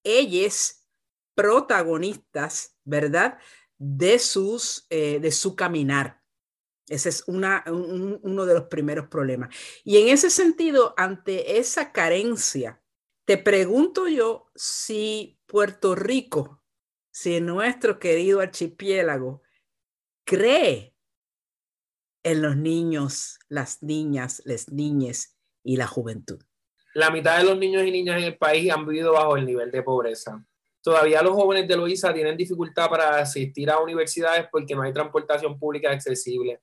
ellas protagonistas, ¿verdad? De, sus, de su caminar. Ese es una, uno de los primeros problemas. Y en ese sentido, ante esa carencia, te pregunto yo si Puerto Rico, si nuestro querido archipiélago, cree en los niños, las niñas, las niñas y la juventud. La mitad de los niños y niñas en el país han vivido bajo el nivel de pobreza. Todavía los jóvenes de Loíza tienen dificultad para asistir a universidades porque no hay transportación pública accesible.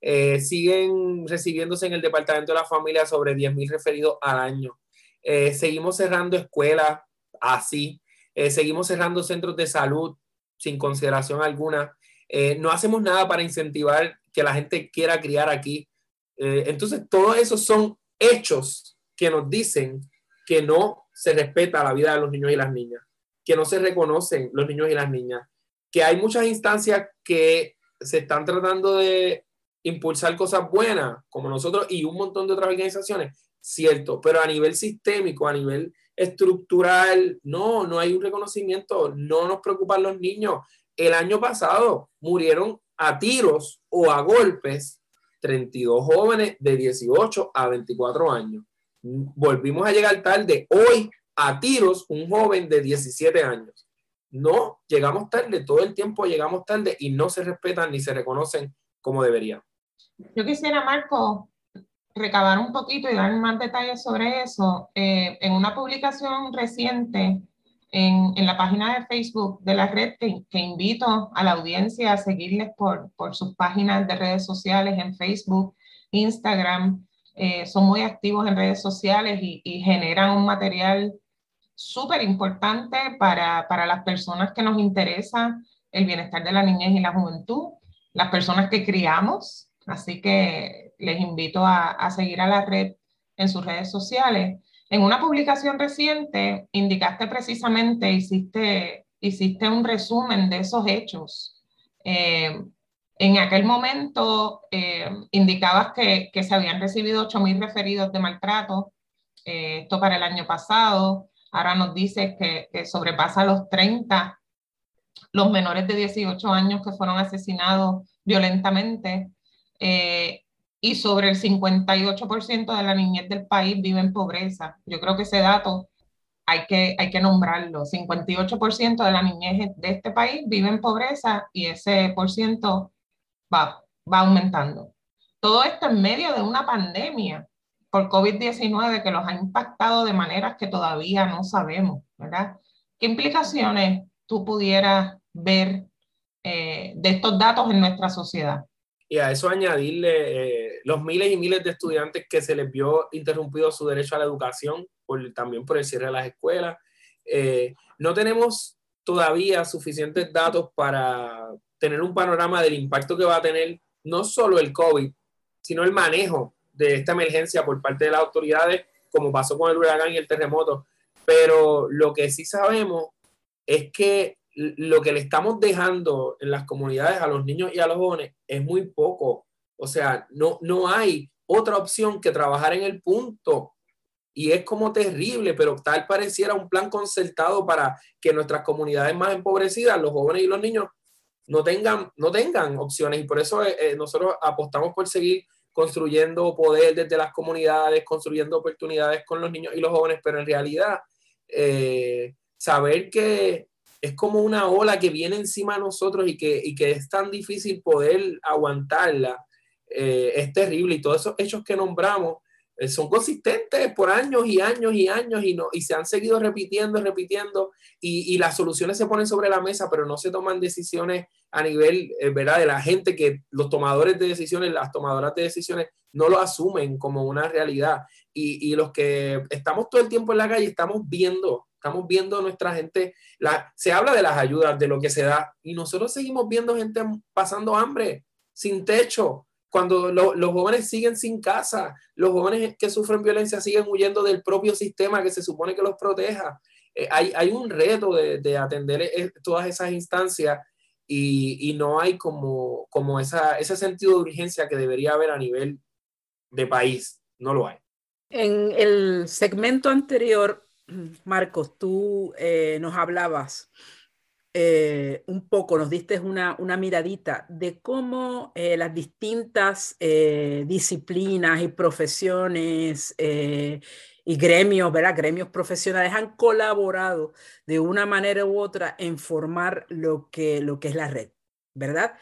Eh, siguen recibiéndose en el Departamento de la Familia sobre 10.000 referidos al año. Eh, seguimos cerrando escuelas así, eh, seguimos cerrando centros de salud sin consideración alguna. No hacemos nada para incentivar que la gente quiera criar aquí. entonces, todos esos son hechos que nos dicen que no se respeta la vida de los niños y las niñas, que no se reconocen los niños y las niñas, que hay muchas instancias que se están tratando de impulsar cosas buenas como nosotros y un montón de otras organizaciones, cierto, pero a nivel sistémico, a nivel estructural, no, no hay un reconocimiento, no nos preocupan los niños. El año pasado murieron a tiros o a golpes 32 jóvenes de 18 a 24 años. Volvimos a llegar tarde. Hoy a tiros un joven de 17 años. No, llegamos tarde, todo el tiempo llegamos tarde y no se respetan ni se reconocen como deberían. Yo quisiera, Marco, recabar un poquito y dar más detalles sobre eso. Eh, en una publicación reciente en, la página de Facebook de la red, que, invito a la audiencia a seguirles por, por sus páginas de redes sociales en Facebook, Instagram, eh, son muy activos en redes sociales y, generan un material súper importante para, para las personas que nos interesa el bienestar de la niñez y la juventud, las personas que criamos Así que les invito a, seguir a la red en sus redes sociales. En una publicación reciente indicaste precisamente, hiciste, hiciste un resumen de esos hechos. Eh, en aquel momento eh, indicabas que, se habían recibido 8.000 referidos de maltrato, eh, esto para el año pasado. Ahora nos dices que, que, sobrepasa los 30 los menores de 18 años que fueron asesinados violentamente. Eh, y sobre el 58% de la niñez del país vive en pobreza. Yo creo que ese dato hay que, hay que nombrarlo. 58% de la niñez de este país vive en pobreza y ese por ciento va, va aumentando. Todo esto en medio de una pandemia por COVID-19 que los ha impactado de maneras que todavía no sabemos, ¿verdad? ¿Qué implicaciones tú pudieras ver eh, de estos datos en nuestra sociedad? Y a eso añadirle eh, los miles y miles de estudiantes que se les vio interrumpido su derecho a la educación, por, también por el cierre de las escuelas, Eh, no tenemos todavía suficientes datos para tener un panorama del impacto que va a tener no solo el COVID, sino el manejo de esta emergencia por parte de las autoridades, como pasó con el huracán y el terremoto. Pero lo que sí sabemos es que lo que le estamos dejando en las comunidades a los niños y a los jóvenes es muy poco. O sea, no, no hay otra opción que trabajar en el punto. Y es como terrible, pero tal pareciera un plan concertado para que nuestras comunidades más empobrecidas, los jóvenes y los niños, no tengan, no tengan opciones. Y por eso eh, eh, nosotros apostamos por seguir construyendo poder desde las comunidades, construyendo oportunidades con los niños y los jóvenes, pero en realidad eh, saber que es como una ola que viene encima de nosotros y que, y que es tan difícil poder aguantarla, eh, es terrible. Y todos esos hechos que nombramos eh, son consistentes por años y años y años y, no, y se han seguido repitiendo, repitiendo y, y las soluciones se ponen sobre la mesa, pero no se toman decisiones a nivel, eh, ¿verdad? De la gente que los tomadores de decisiones, las tomadoras de decisiones, no lo asumen como una realidad. Y, y, los que estamos todo el tiempo en la calle, estamos viendo, estamos viendo nuestra gente, la, se habla de las ayudas, de lo que se da, y nosotros seguimos viendo gente pasando hambre, sin techo, cuando lo, los jóvenes siguen sin casa, los jóvenes que sufren violencia siguen huyendo del propio sistema que se supone que los proteja. Eh, hay, hay, un reto de, de atender eh, todas esas instancias y, y no hay como, como esa, ese sentido de urgencia que debería haber a nivel de país. No lo hay. En el segmento anterior, Marcos, tú eh, nos hablabas eh, un poco, nos diste una, una miradita de cómo eh, las distintas disciplinas y profesiones y gremios, ¿verdad? Gremios profesionales han colaborado de una manera u otra en formar lo que, lo que es la red, ¿verdad?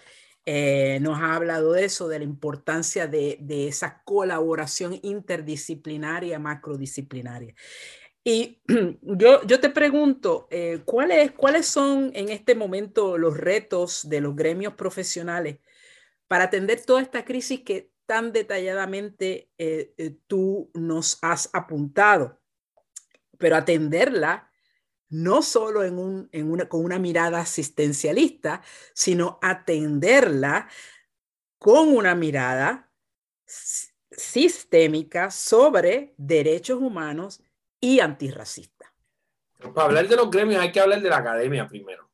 Nos ha hablado de eso, de la importancia de, de esa colaboración interdisciplinaria, macrodisciplinaria. Y yo, yo te pregunto, eh, ¿cuáles, ¿cuáles son en este momento los retos de los gremios profesionales para atender toda esta crisis que tan detalladamente eh, eh, tú nos has apuntado, pero atenderla no solo en un, en una, con una mirada asistencialista, sino atenderla con una mirada sistémica sobre derechos humanos y antirracista. Para hablar de los gremios hay que hablar de la academia primero.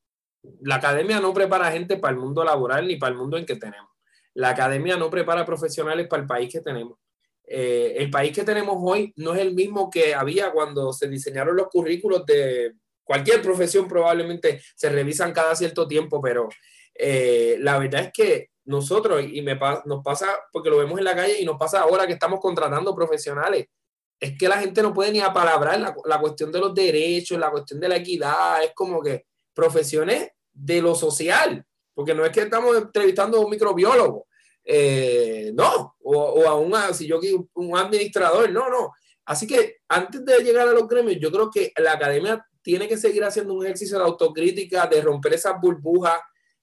La academia no prepara gente para el mundo laboral ni para el mundo en que tenemos. La academia no prepara profesionales para el país que tenemos. Eh, el país que tenemos hoy no es el mismo que había cuando se diseñaron los currículos de cualquier profesión, probablemente se revisan cada cierto tiempo, pero eh, la verdad es que nosotros, y me, nos pasa porque lo vemos en la calle y nos pasa ahora que estamos contratando profesionales, es que la gente no puede ni apalabrar la, la cuestión de los derechos, la cuestión de la equidad, es como que profesiones de lo social, porque no es que estamos entrevistando a un microbiólogo, eh, no, o, o, a un, si yo un administrador, no, no. Así que antes de llegar a los gremios, yo creo que la academia tiene que seguir haciendo un ejercicio de autocrítica, de romper esas burbujas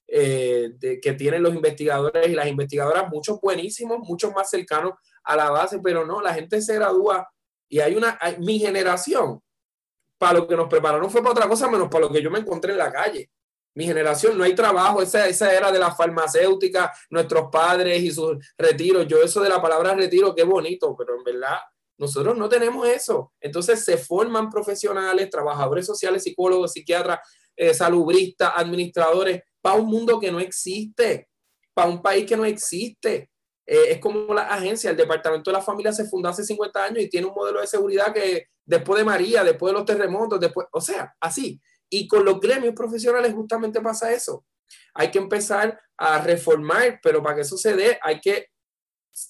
eh, que tienen los investigadores y las investigadoras, muchos buenísimos, muchos más cercanos a la base, pero no, la gente se gradúa y hay una, mi generación, para lo que nos prepararon fue para otra cosa menos para lo que yo me encontré en la calle mi generación, no hay trabajo, esa, esa era de la farmacéutica, nuestros padres y sus retiros. Yo eso de la palabra retiro, qué bonito, pero en verdad nosotros no tenemos eso. Entonces se forman profesionales, trabajadores sociales, psicólogos, psiquiatras, eh, salubristas, administradores, para un mundo que no existe, para un país que no existe. Eh, es como la agencia, el Departamento de la Familia se fundó hace 50 años y tiene un modelo de seguridad que después de María, después de los terremotos, después, o sea, así. Y con los gremios profesionales justamente pasa eso. Hay que empezar a reformar, pero para que eso se dé hay que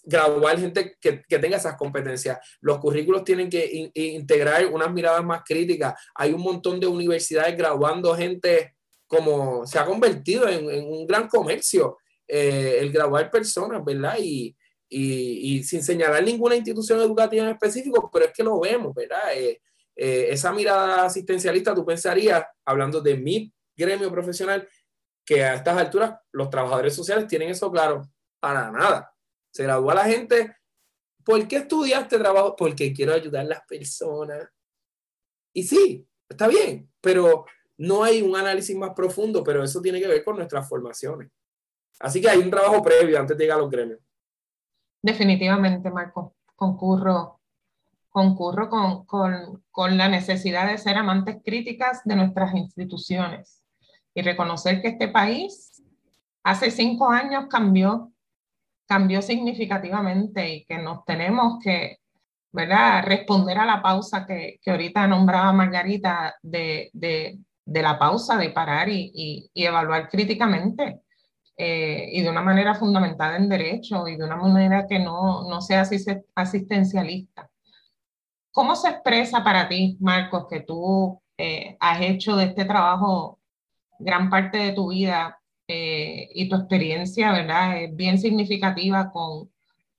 graduar gente que, que tenga esas competencias. Los currículos tienen que in, integrar unas miradas más críticas. Hay un montón de universidades graduando gente como se ha convertido en un gran comercio, eh, el graduar personas, ¿verdad? Y, y, sin señalar ninguna institución educativa en específico, pero es que lo vemos, ¿verdad? Eh, eh, esa mirada asistencialista, tú pensarías, hablando de mi gremio profesional, que a estas alturas los trabajadores sociales tienen eso claro, para nada. Se gradúa la gente, ¿por qué estudiaste trabajo? Porque quiero ayudar a las personas. Y sí, Está bien, pero no hay un análisis más profundo, pero eso tiene que ver con nuestras formaciones. Así que hay un trabajo previo antes de llegar a los gremios. Definitivamente, Marco, concurro, concurro con, con, con la necesidad de ser amantes críticas de nuestras instituciones y reconocer que este país hace cinco años cambió, cambió significativamente y que nos tenemos que, ¿verdad?, responder a la pausa que, que ahorita nombraba Margarita de, de, de, la pausa, de parar y, y, y evaluar críticamente. Eh, y de una manera fundamentada en derecho y de una manera que no, no sea asistencialista. ¿Cómo se expresa para ti, Marcos, que tú eh, has hecho de este trabajo gran parte de tu vida eh, y tu experiencia, ¿verdad? Es bien significativa con,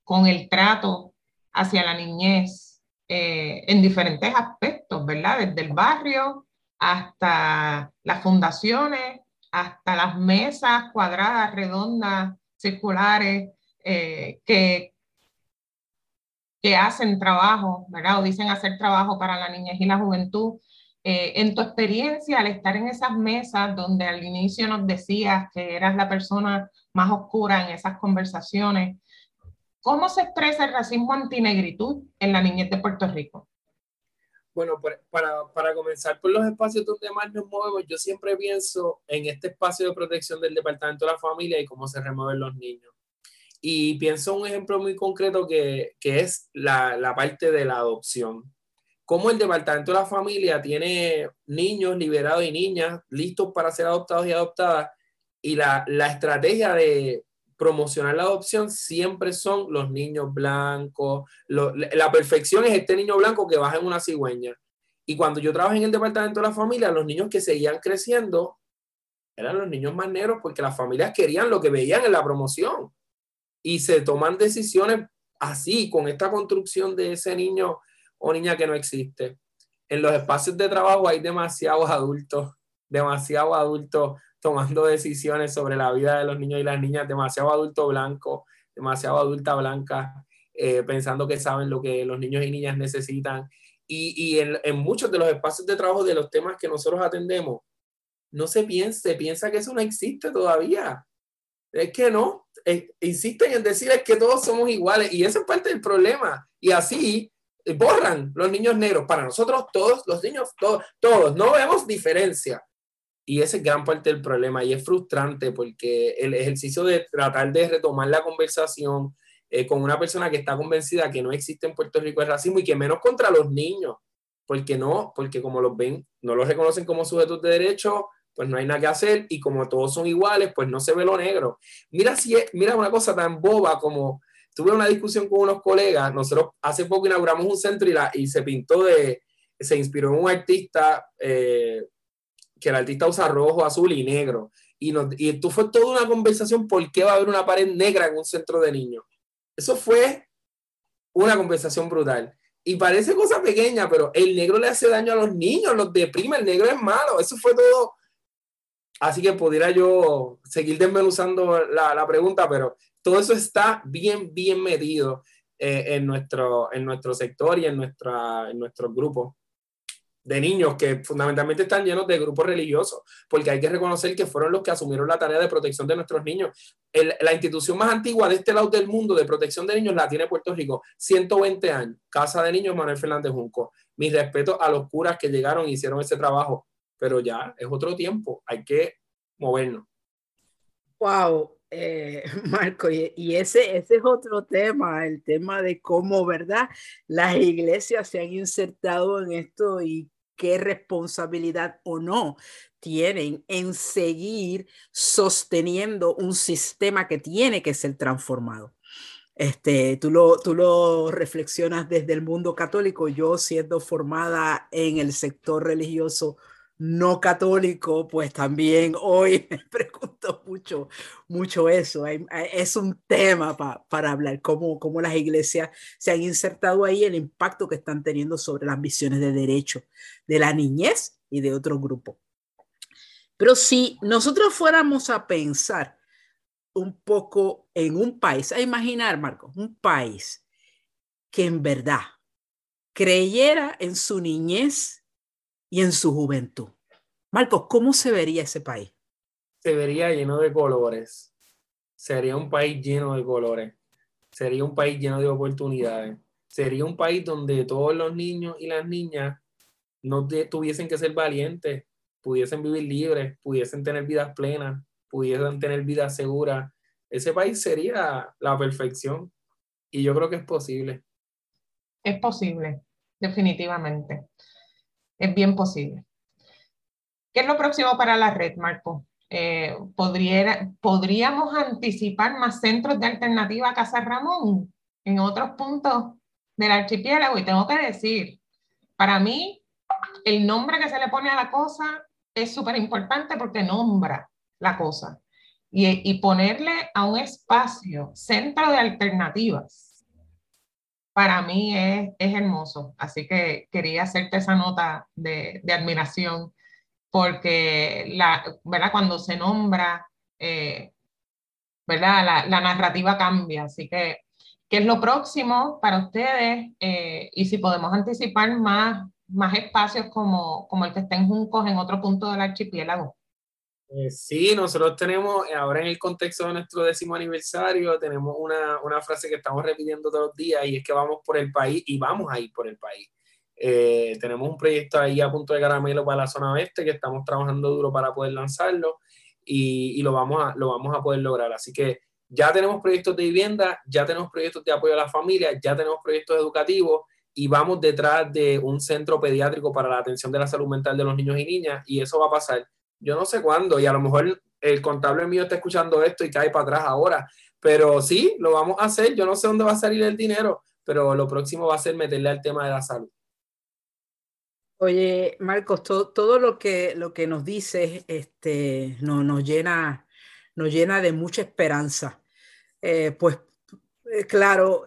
con el trato hacia la niñez eh, en diferentes aspectos, ¿verdad? Desde el barrio hasta las fundaciones, hasta las mesas cuadradas, redondas, circulares, eh, que, que hacen trabajo, ¿verdad? O dicen hacer trabajo para la niñez y la juventud. Eh, en tu experiencia, al estar en esas mesas donde al inicio nos decías que eras la persona más oscura en esas conversaciones, ¿cómo se expresa el racismo antinegritud en la niñez de Puerto Rico? Bueno, para, para, comenzar por los espacios donde más nos movemos, yo siempre pienso en este espacio de protección del Departamento de la Familia y cómo se remueven los niños. Y pienso un ejemplo muy concreto que, que es la, la parte de la adopción cómo el Departamento de la Familia tiene niños liberados y niñas listos para ser adoptados y adoptadas, y la, la estrategia de promocionar la adopción siempre son los niños blancos. la perfección es este niño blanco que baja en una cigüeña. Y cuando yo trabajé en el Departamento de la Familia, los niños que seguían creciendo eran los niños más negros porque las familias querían lo que veían en la promoción. Y se toman decisiones así, con esta construcción de ese niño o niña que no existe. En los espacios de trabajo hay demasiados adultos, demasiados adultos tomando decisiones sobre la vida de los niños y las niñas, demasiado adulto blanco, demasiado adulta blanca, eh, pensando que saben lo que los niños y niñas necesitan. Y, y en, muchos de los espacios de trabajo de los temas que nosotros atendemos, no se piensa, piensa que eso no existe todavía. Es que no, eh, insisten en decir que todos somos iguales y eso es parte del problema. Y así borran los niños negros. Para nosotros todos, los niños, todos, todos, no vemos diferencia. Y ese es gran parte del problema y es frustrante porque el ejercicio de tratar de retomar la conversación eh, con una persona que está convencida que no existe en Puerto Rico el racismo y que menos contra los niños, porque no, porque como los ven, no los reconocen como sujetos de derecho, pues no hay nada que hacer y como todos son iguales, pues no se ve lo negro. Mira si mira una cosa tan boba como tuve una discusión con unos colegas, nosotros hace poco inauguramos un centro y, la, y se pintó de, se inspiró en un artista, eh, que el artista usa rojo, azul y negro. Y, nos, y esto fue toda una conversación por qué va a haber una pared negra en un centro de niños. Eso fue una conversación brutal. Y parece cosa pequeña, pero el negro le hace daño a los niños, los deprime, el negro es malo. Eso fue todo. Así que pudiera yo seguir desmenuzando la, la pregunta, pero todo eso está bien, bien medido eh, en, nuestro, en nuestro sector y en, nuestra, en nuestros grupos de niños que fundamentalmente están llenos de grupos religiosos, porque hay que reconocer que fueron los que asumieron la tarea de protección de nuestros niños. la institución más antigua de este lado del mundo de protección de niños la tiene Puerto Rico, 120 años, Casa de Niños Manuel Fernández Junco. Mi respeto a los curas que llegaron y hicieron ese trabajo, pero ya es otro tiempo, hay que movernos. Wow, eh, Marco, y, ese, ese es otro tema, el tema de cómo, ¿verdad? Las iglesias se han insertado en esto y qué responsabilidad o no tienen en seguir sosteniendo un sistema que tiene que ser transformado. Este, tú, lo, tú lo reflexionas desde el mundo católico, yo siendo formada en el sector religioso no católico, pues también hoy me pregunto mucho, mucho eso. Es un tema para hablar, cómo, cómo las iglesias se han insertado ahí, el impacto que están teniendo sobre las visiones de derecho de la niñez y de otro grupo. Pero si nosotros fuéramos a pensar un poco en un país, a imaginar, Marco, un país que en verdad creyera en su niñez y en su juventud. Marcos, ¿cómo se vería ese país? Se vería lleno de colores. Sería un país lleno de colores. Sería un país lleno de oportunidades. Sería un país donde todos los niños y las niñas no tuviesen que ser valientes, pudiesen vivir libres, pudiesen tener vidas plenas, pudiesen tener vidas seguras. Ese país sería la perfección y yo creo que es posible. Es posible, definitivamente. Es bien posible. ¿Qué es lo próximo para la red, Marco? Eh, ¿Podríamos anticipar más centros de alternativa a Casa Ramón en otros puntos del archipiélago? Y tengo que decir, para mí, el nombre que se le pone a la cosa es súper importante porque nombra la cosa. Y, y, ponerle a un espacio centro de alternativas, para mí es, es hermoso. Así que quería hacerte esa nota de, de admiración porque la, ¿verdad? cuando se nombra, eh, ¿verdad? La, narrativa cambia. Así que, ¿qué es lo próximo para ustedes? Eh, y si podemos anticipar más, más espacios como, como el que está en Juncos en otro punto del archipiélago. Eh, sí, nosotros tenemos, ahora en el contexto de nuestro décimo aniversario, tenemos una, una frase que estamos repitiendo todos los días y es que vamos por el país y vamos a ir por el país. Eh, tenemos un proyecto ahí a punto de caramelo para la zona oeste que estamos trabajando duro para poder lanzarlo y, y, lo, vamos a, lo vamos a poder lograr. Así que ya tenemos proyectos de vivienda, ya tenemos proyectos de apoyo a la familia, ya tenemos proyectos educativos y vamos detrás de un centro pediátrico para la atención de la salud mental de los niños y niñas y eso va a pasar. Yo no sé cuándo y a lo mejor el contable mío está escuchando esto y cae para atrás ahora, pero sí, lo vamos a hacer. Yo no sé dónde va a salir el dinero, pero lo próximo va a ser meterle al tema de la salud. Oye, Marcos, todo lo, que, lo que nos dices este, no, nos, llena, nos llena de mucha esperanza. Eh, pues eh, claro,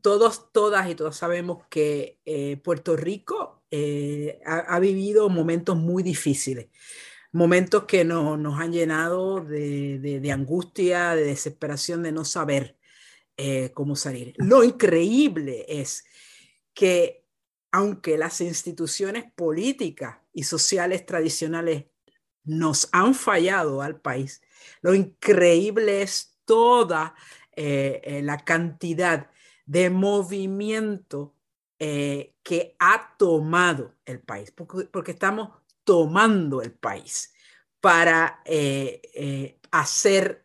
todos, todas y todos sabemos que eh, Puerto Rico ha, vivido momentos muy difíciles, momentos que no, nos han llenado de, angustia, de desesperación, de no saber cómo salir. Lo increíble es que aunque las instituciones políticas y sociales tradicionales nos han fallado al país, lo increíble es toda eh, eh, la cantidad de movimiento eh, que ha tomado el país, porque, estamos tomando el país para hacer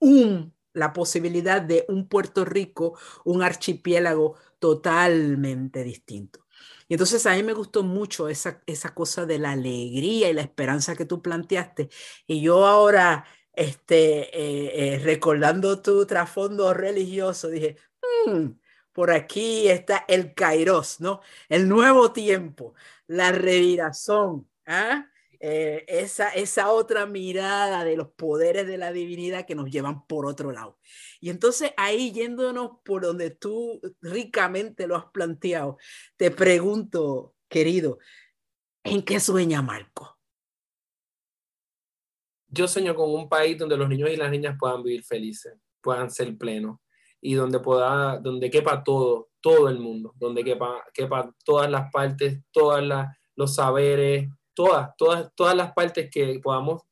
un, la posibilidad de un Puerto Rico, un archipiélago totalmente distinto. Y entonces a mí me gustó mucho esa, esa cosa de la alegría y la esperanza que tú planteaste. Y yo ahora, este, eh, eh, recordando tu trasfondo religioso, dije, mm, por aquí está el kairos, ¿no? El nuevo tiempo, la reviración, ¿ah? Eh, esa, esa otra mirada de los poderes de la divinidad que nos llevan por otro lado. Y entonces ahí yéndonos por donde tú ricamente lo has planteado, te pregunto, querido, ¿en qué sueña Marco? Yo sueño con un país donde los niños y las niñas puedan vivir felices, puedan ser plenos y donde pueda, donde quepa todo, todo el mundo, donde quepa, quepa todas las partes, todos los saberes, todas, todas, todas las partes que podamos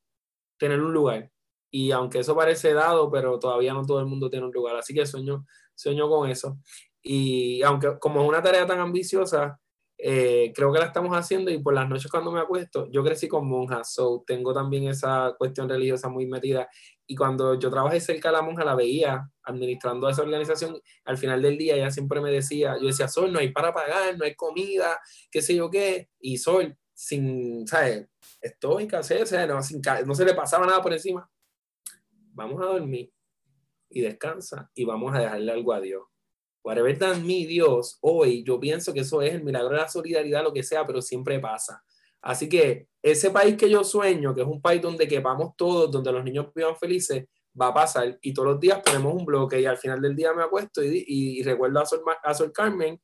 tener un lugar. Y aunque eso parece dado, pero todavía no todo el mundo tiene un lugar. Así que sueño, sueño con eso. Y aunque como es una tarea tan ambiciosa, eh, creo que la estamos haciendo y por las noches cuando me acuesto, yo crecí con monjas, so tengo también esa cuestión religiosa muy metida. Y cuando yo trabajé cerca de la monja, la veía administrando esa organización. Al final del día, ella siempre me decía, yo decía, Sol, no hay para pagar, no hay comida, qué sé yo qué. Y Sol, sin, ¿sabes? Estoica, o sea, no, sin, no se le pasaba nada por encima. Vamos a dormir y descansa y vamos a dejarle algo a Dios. Whatever than mi Dios, hoy yo pienso que eso es el milagro de la solidaridad, lo que sea, pero siempre pasa. Así que ese país que yo sueño, que es un país donde quepamos todos, donde los niños vivan felices, va a pasar. Y todos los días ponemos un bloque y al final del día me acuesto y, y, recuerdo a Sol, a Sol Carmen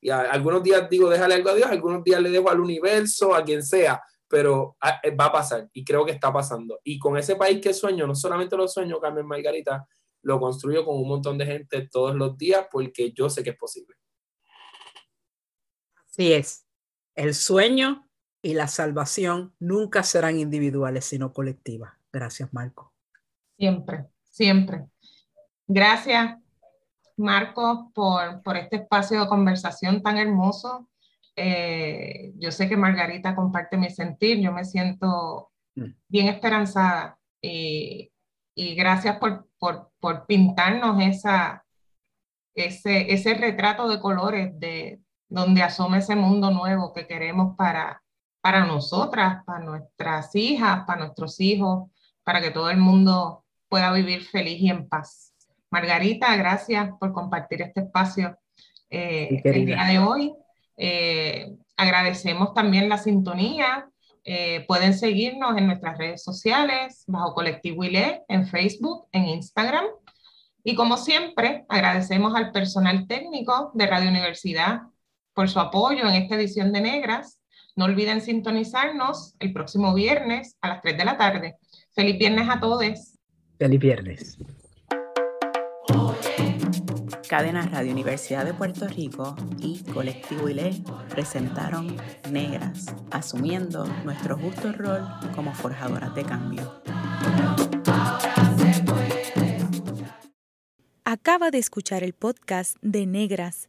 y algunos días digo, déjale algo a Dios, algunos días le dejo al universo, a quien sea, pero ah, eh, va a pasar y creo que está pasando. Y con ese país que sueño, no solamente lo sueño, Carmen Margarita, lo construyo con un montón de gente todos los días porque yo sé que es posible. Así es. el sueño y la salvación nunca serán individuales, sino colectivas. Gracias, Marco. Siempre, siempre. Gracias, Marco, por, por este espacio de conversación tan hermoso. Eh, yo sé que Margarita comparte mi sentir, yo me siento mm. bien esperanzada y, y gracias por, por, por, pintarnos esa, ese, ese retrato de colores de donde asoma ese mundo nuevo que queremos para, para nosotras, para nuestras hijas, para nuestros hijos, para que todo el mundo pueda vivir feliz y en paz. Margarita, gracias por compartir este espacio eh, el día de hoy. Eh, agradecemos también la sintonía. Eh, pueden seguirnos en nuestras redes sociales, bajo Colectivo ILE, en Facebook, en Instagram. Y como siempre, agradecemos al personal técnico de Radio Universidad por su apoyo en esta edición de Negras. No olviden sintonizarnos el próximo viernes a las 3 de la tarde. Feliz viernes a todos. Feliz viernes. Cadena Radio Universidad de Puerto Rico y Colectivo ILE presentaron Negras, asumiendo nuestro justo rol como forjadoras de cambio. Acaba de escuchar el podcast de Negras.